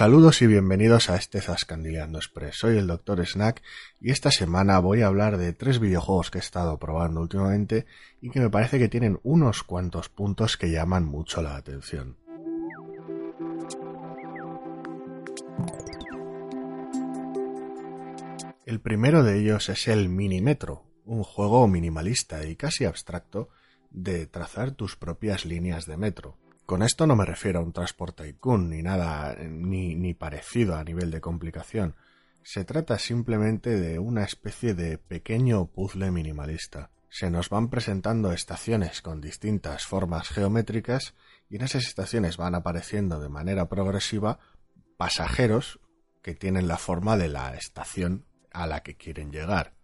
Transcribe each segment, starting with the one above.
Saludos y bienvenidos a este Zascandileando Express. Soy el Dr. Snack y esta semana voy a hablar de tres videojuegos que he estado probando últimamente y que me parece que tienen unos cuantos puntos que llaman mucho la atención. El primero de ellos es el Minimetro, un juego minimalista y casi abstracto de trazar tus propias líneas de metro. Con esto no me refiero a un Transport Tycoon ni nada ni, ni parecido a nivel de complicación. Se trata simplemente de una especie de pequeño puzzle minimalista. Se nos van presentando estaciones con distintas formas geométricas y en esas estaciones van apareciendo de manera progresiva pasajeros que tienen la forma de la estación a la que quieren llegar.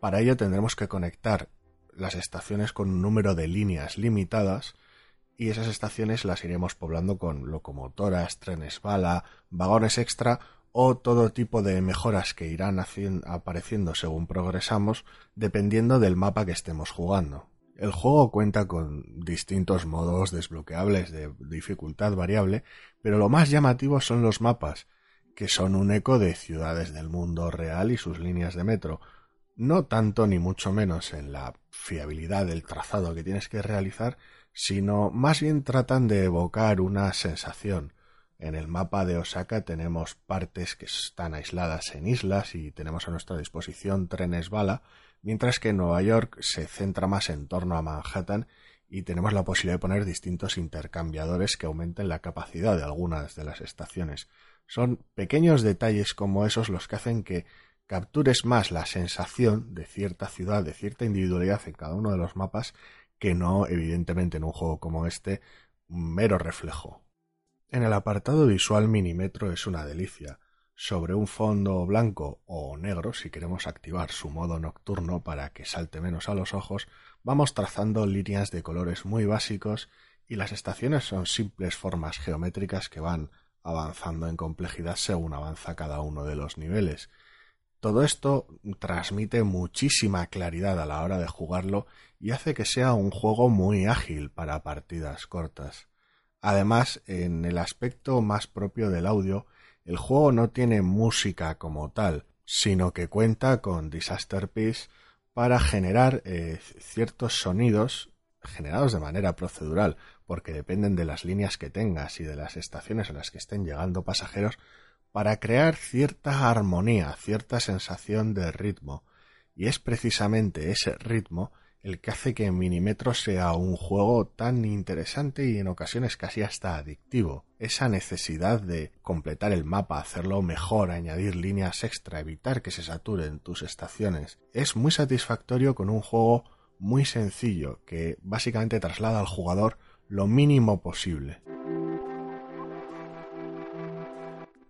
Para ello tendremos que conectar las estaciones con un número de líneas limitadas y esas estaciones las iremos poblando con locomotoras, trenes bala, vagones extra o todo tipo de mejoras que irán apareciendo según progresamos dependiendo del mapa que estemos jugando. El juego cuenta con distintos modos desbloqueables de dificultad variable, pero lo más llamativo son los mapas, que son un eco de ciudades del mundo real y sus líneas de metro, no tanto ni mucho menos en la fiabilidad del trazado que tienes que realizar, sino más bien tratan de evocar una sensación. En el mapa de Osaka tenemos partes que están aisladas en islas y tenemos a nuestra disposición trenes bala, mientras que en Nueva York se centra más en torno a Manhattan y tenemos la posibilidad de poner distintos intercambiadores que aumenten la capacidad de algunas de las estaciones. Son pequeños detalles como esos los que hacen que captures más la sensación de cierta ciudad, de cierta individualidad en cada uno de los mapas, que no, evidentemente, en un juego como este, mero reflejo. En el apartado visual Minimetro es una delicia. Sobre un fondo blanco o negro, si queremos activar su modo nocturno para que salte menos a los ojos, vamos trazando líneas de colores muy básicos y las estaciones son simples formas geométricas que van avanzando en complejidad según avanza cada uno de los niveles todo esto transmite muchísima claridad a la hora de jugarlo y hace que sea un juego muy ágil para partidas cortas. Además, en el aspecto más propio del audio, el juego no tiene música como tal, sino que cuenta con Disaster Piece para generar eh, ciertos sonidos generados de manera procedural, porque dependen de las líneas que tengas y de las estaciones en las que estén llegando pasajeros, para crear cierta armonía, cierta sensación de ritmo. Y es precisamente ese ritmo el que hace que Minimetro sea un juego tan interesante y en ocasiones casi hasta adictivo. Esa necesidad de completar el mapa, hacerlo mejor, añadir líneas extra, evitar que se saturen tus estaciones, es muy satisfactorio con un juego muy sencillo que básicamente traslada al jugador lo mínimo posible.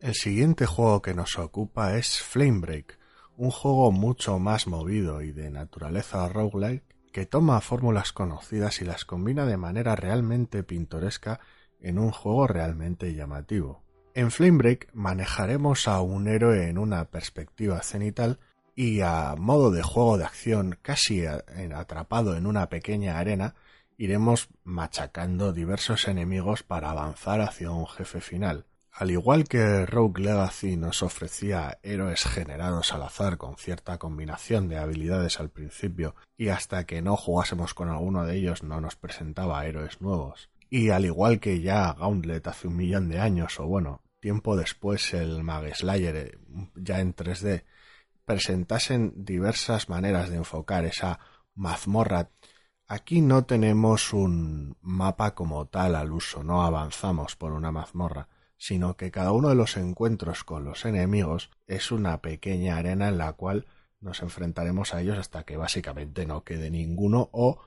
El siguiente juego que nos ocupa es Flamebreak, un juego mucho más movido y de naturaleza roguelike que toma fórmulas conocidas y las combina de manera realmente pintoresca en un juego realmente llamativo. En Flamebreak manejaremos a un héroe en una perspectiva cenital y a modo de juego de acción casi atrapado en una pequeña arena iremos machacando diversos enemigos para avanzar hacia un jefe final. Al igual que Rogue Legacy nos ofrecía héroes generados al azar con cierta combinación de habilidades al principio y hasta que no jugásemos con alguno de ellos no nos presentaba héroes nuevos. Y al igual que ya Gauntlet hace un millón de años o bueno, tiempo después el Mag Slayer eh, ya en 3D presentasen diversas maneras de enfocar esa mazmorra. Aquí no tenemos un mapa como tal al uso, no avanzamos por una mazmorra sino que cada uno de los encuentros con los enemigos es una pequeña arena en la cual nos enfrentaremos a ellos hasta que básicamente no quede ninguno o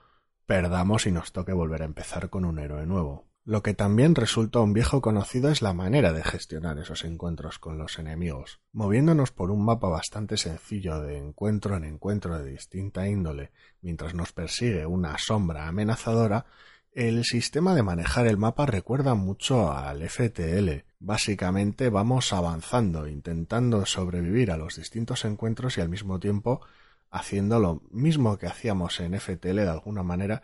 perdamos y nos toque volver a empezar con un héroe nuevo. Lo que también resulta un viejo conocido es la manera de gestionar esos encuentros con los enemigos. Moviéndonos por un mapa bastante sencillo de encuentro en encuentro de distinta índole, mientras nos persigue una sombra amenazadora, el sistema de manejar el mapa recuerda mucho al FTL. Básicamente vamos avanzando, intentando sobrevivir a los distintos encuentros y al mismo tiempo haciendo lo mismo que hacíamos en FTL de alguna manera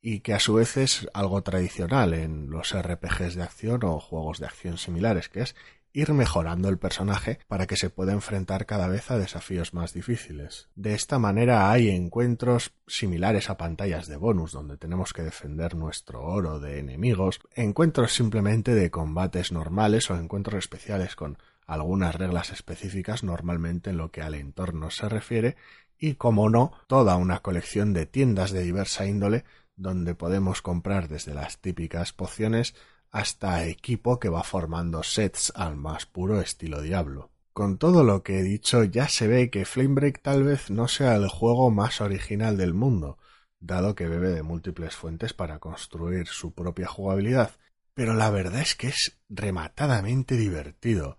y que a su vez es algo tradicional en los RPGs de acción o juegos de acción similares, que es ir mejorando el personaje para que se pueda enfrentar cada vez a desafíos más difíciles. De esta manera hay encuentros similares a pantallas de bonus donde tenemos que defender nuestro oro de enemigos, encuentros simplemente de combates normales o encuentros especiales con algunas reglas específicas normalmente en lo que al entorno se refiere y, como no, toda una colección de tiendas de diversa índole donde podemos comprar desde las típicas pociones hasta equipo que va formando sets al más puro estilo Diablo. Con todo lo que he dicho ya se ve que Flamebreak tal vez no sea el juego más original del mundo, dado que bebe de múltiples fuentes para construir su propia jugabilidad, pero la verdad es que es rematadamente divertido.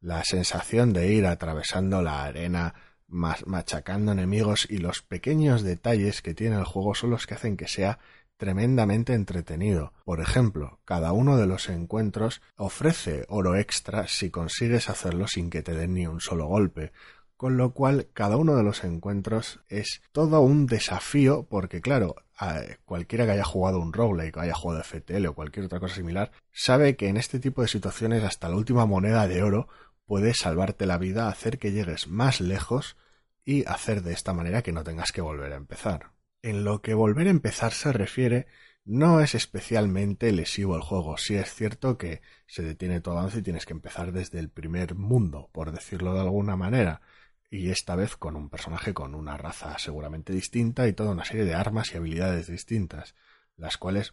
La sensación de ir atravesando la arena machacando enemigos y los pequeños detalles que tiene el juego son los que hacen que sea tremendamente entretenido. Por ejemplo, cada uno de los encuentros ofrece oro extra si consigues hacerlo sin que te den ni un solo golpe, con lo cual cada uno de los encuentros es todo un desafío porque claro, cualquiera que haya jugado un roguelike o haya jugado FTL o cualquier otra cosa similar sabe que en este tipo de situaciones hasta la última moneda de oro puede salvarte la vida, hacer que llegues más lejos y hacer de esta manera que no tengas que volver a empezar. En lo que volver a empezar se refiere, no es especialmente lesivo el juego. Sí es cierto que se detiene tu avance y tienes que empezar desde el primer mundo, por decirlo de alguna manera, y esta vez con un personaje con una raza seguramente distinta y toda una serie de armas y habilidades distintas, las cuales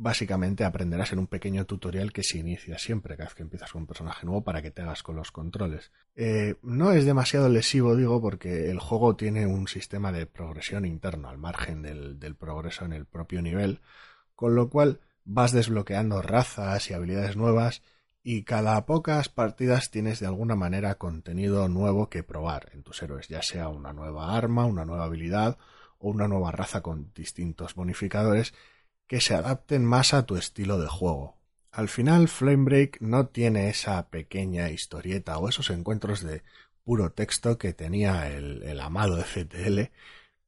básicamente aprenderás en un pequeño tutorial que se inicia siempre cada vez que empiezas con un personaje nuevo para que te hagas con los controles. Eh, no es demasiado lesivo, digo, porque el juego tiene un sistema de progresión interno al margen del, del progreso en el propio nivel, con lo cual vas desbloqueando razas y habilidades nuevas y cada pocas partidas tienes de alguna manera contenido nuevo que probar en tus héroes, ya sea una nueva arma, una nueva habilidad o una nueva raza con distintos bonificadores que se adapten más a tu estilo de juego. Al final, Flamebreak no tiene esa pequeña historieta o esos encuentros de puro texto que tenía el, el amado FTL,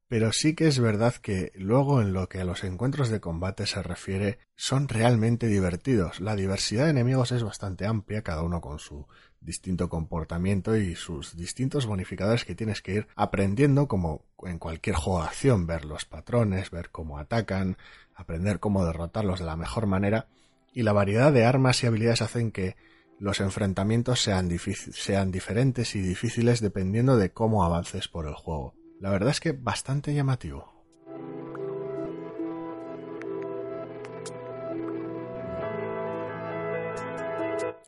pero sí que es verdad que luego en lo que a los encuentros de combate se refiere son realmente divertidos. La diversidad de enemigos es bastante amplia, cada uno con su distinto comportamiento y sus distintos bonificadores que tienes que ir aprendiendo como en cualquier juego de acción, ver los patrones, ver cómo atacan, aprender cómo derrotarlos de la mejor manera y la variedad de armas y habilidades hacen que los enfrentamientos sean, diferentes y difíciles dependiendo de cómo avances por el juego. La verdad es que bastante llamativo.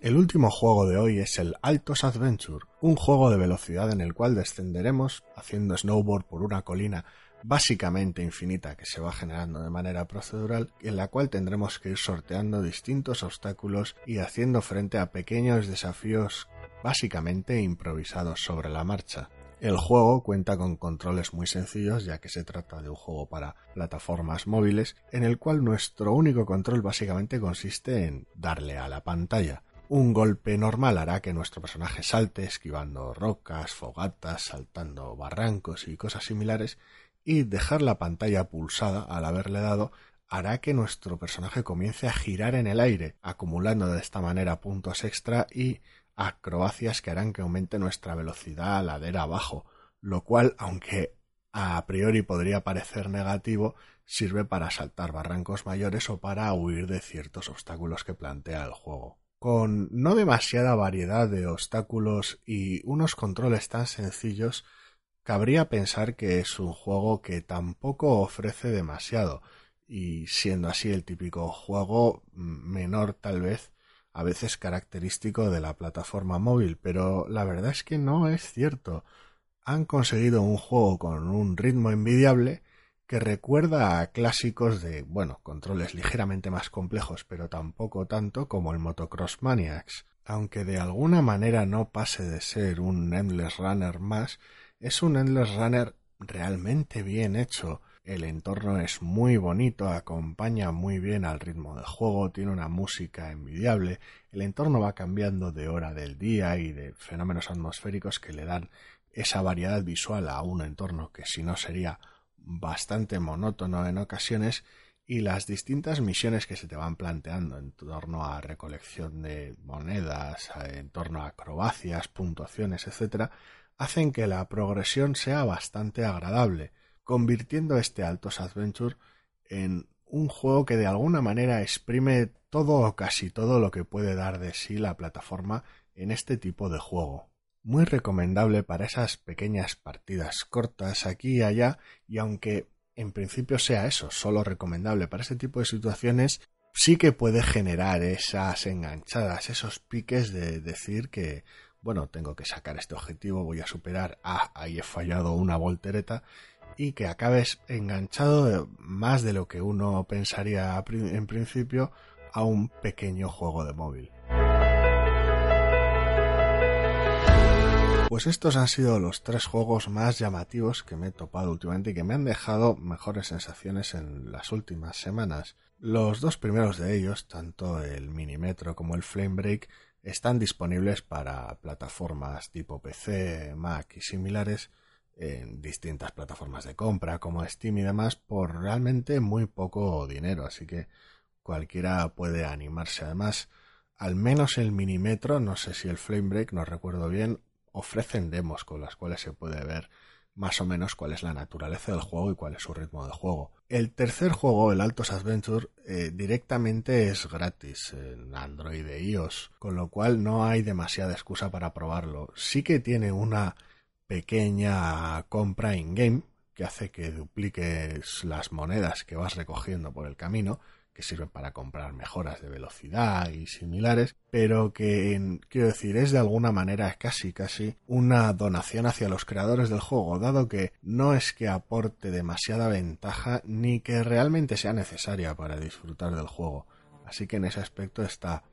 El último juego de hoy es el Altos Adventure, un juego de velocidad en el cual descenderemos haciendo snowboard por una colina básicamente infinita que se va generando de manera procedural, en la cual tendremos que ir sorteando distintos obstáculos y haciendo frente a pequeños desafíos básicamente improvisados sobre la marcha. El juego cuenta con controles muy sencillos ya que se trata de un juego para plataformas móviles en el cual nuestro único control básicamente consiste en darle a la pantalla. Un golpe normal hará que nuestro personaje salte esquivando rocas, fogatas, saltando barrancos y cosas similares y dejar la pantalla pulsada al haberle dado hará que nuestro personaje comience a girar en el aire, acumulando de esta manera puntos extra y acrobacias que harán que aumente nuestra velocidad a ladera abajo, lo cual, aunque a priori podría parecer negativo, sirve para saltar barrancos mayores o para huir de ciertos obstáculos que plantea el juego. Con no demasiada variedad de obstáculos y unos controles tan sencillos, Cabría pensar que es un juego que tampoco ofrece demasiado, y siendo así el típico juego menor tal vez, a veces característico de la plataforma móvil, pero la verdad es que no es cierto. Han conseguido un juego con un ritmo envidiable que recuerda a clásicos de, bueno, controles ligeramente más complejos, pero tampoco tanto como el Motocross Maniacs. Aunque de alguna manera no pase de ser un Endless Runner más, es un Endless Runner realmente bien hecho. El entorno es muy bonito, acompaña muy bien al ritmo del juego, tiene una música envidiable, el entorno va cambiando de hora del día y de fenómenos atmosféricos que le dan esa variedad visual a un entorno que si no sería bastante monótono en ocasiones y las distintas misiones que se te van planteando en torno a recolección de monedas, en torno a acrobacias, puntuaciones, etc., hacen que la progresión sea bastante agradable, convirtiendo este Altos Adventure en un juego que de alguna manera exprime todo o casi todo lo que puede dar de sí la plataforma en este tipo de juego. Muy recomendable para esas pequeñas partidas cortas aquí y allá y aunque en principio sea eso, solo recomendable para este tipo de situaciones, sí que puede generar esas enganchadas, esos piques de decir que, bueno, tengo que sacar este objetivo, voy a superar, ah, ahí he fallado una voltereta, y que acabes enganchado más de lo que uno pensaría en principio a un pequeño juego de móvil. Pues estos han sido los tres juegos más llamativos que me he topado últimamente y que me han dejado mejores sensaciones en las últimas semanas. Los dos primeros de ellos, tanto el Minimetro como el Flame Break, están disponibles para plataformas tipo PC, Mac y similares en distintas plataformas de compra como Steam y demás por realmente muy poco dinero, así que cualquiera puede animarse. Además, al menos el Minimetro, no sé si el Flame Break, no recuerdo bien, ofrecen demos con las cuales se puede ver más o menos cuál es la naturaleza del juego y cuál es su ritmo de juego. El tercer juego, el Altos Adventure, eh, directamente es gratis en Android e iOS, con lo cual no hay demasiada excusa para probarlo. Sí que tiene una pequeña compra in-game que hace que dupliques las monedas que vas recogiendo por el camino, que sirven para comprar mejoras de velocidad y similares, pero que quiero decir es de alguna manera casi casi una donación hacia los creadores del juego, dado que no es que aporte demasiada ventaja ni que realmente sea necesaria para disfrutar del juego. Así que en ese aspecto está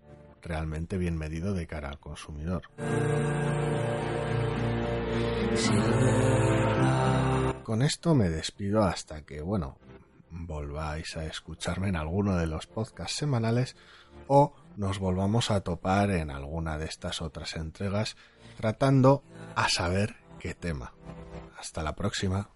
realmente bien medido de cara al consumidor. Con esto me despido hasta que, bueno, volváis a escucharme en alguno de los podcasts semanales o nos volvamos a topar en alguna de estas otras entregas tratando a saber qué tema. Hasta la próxima.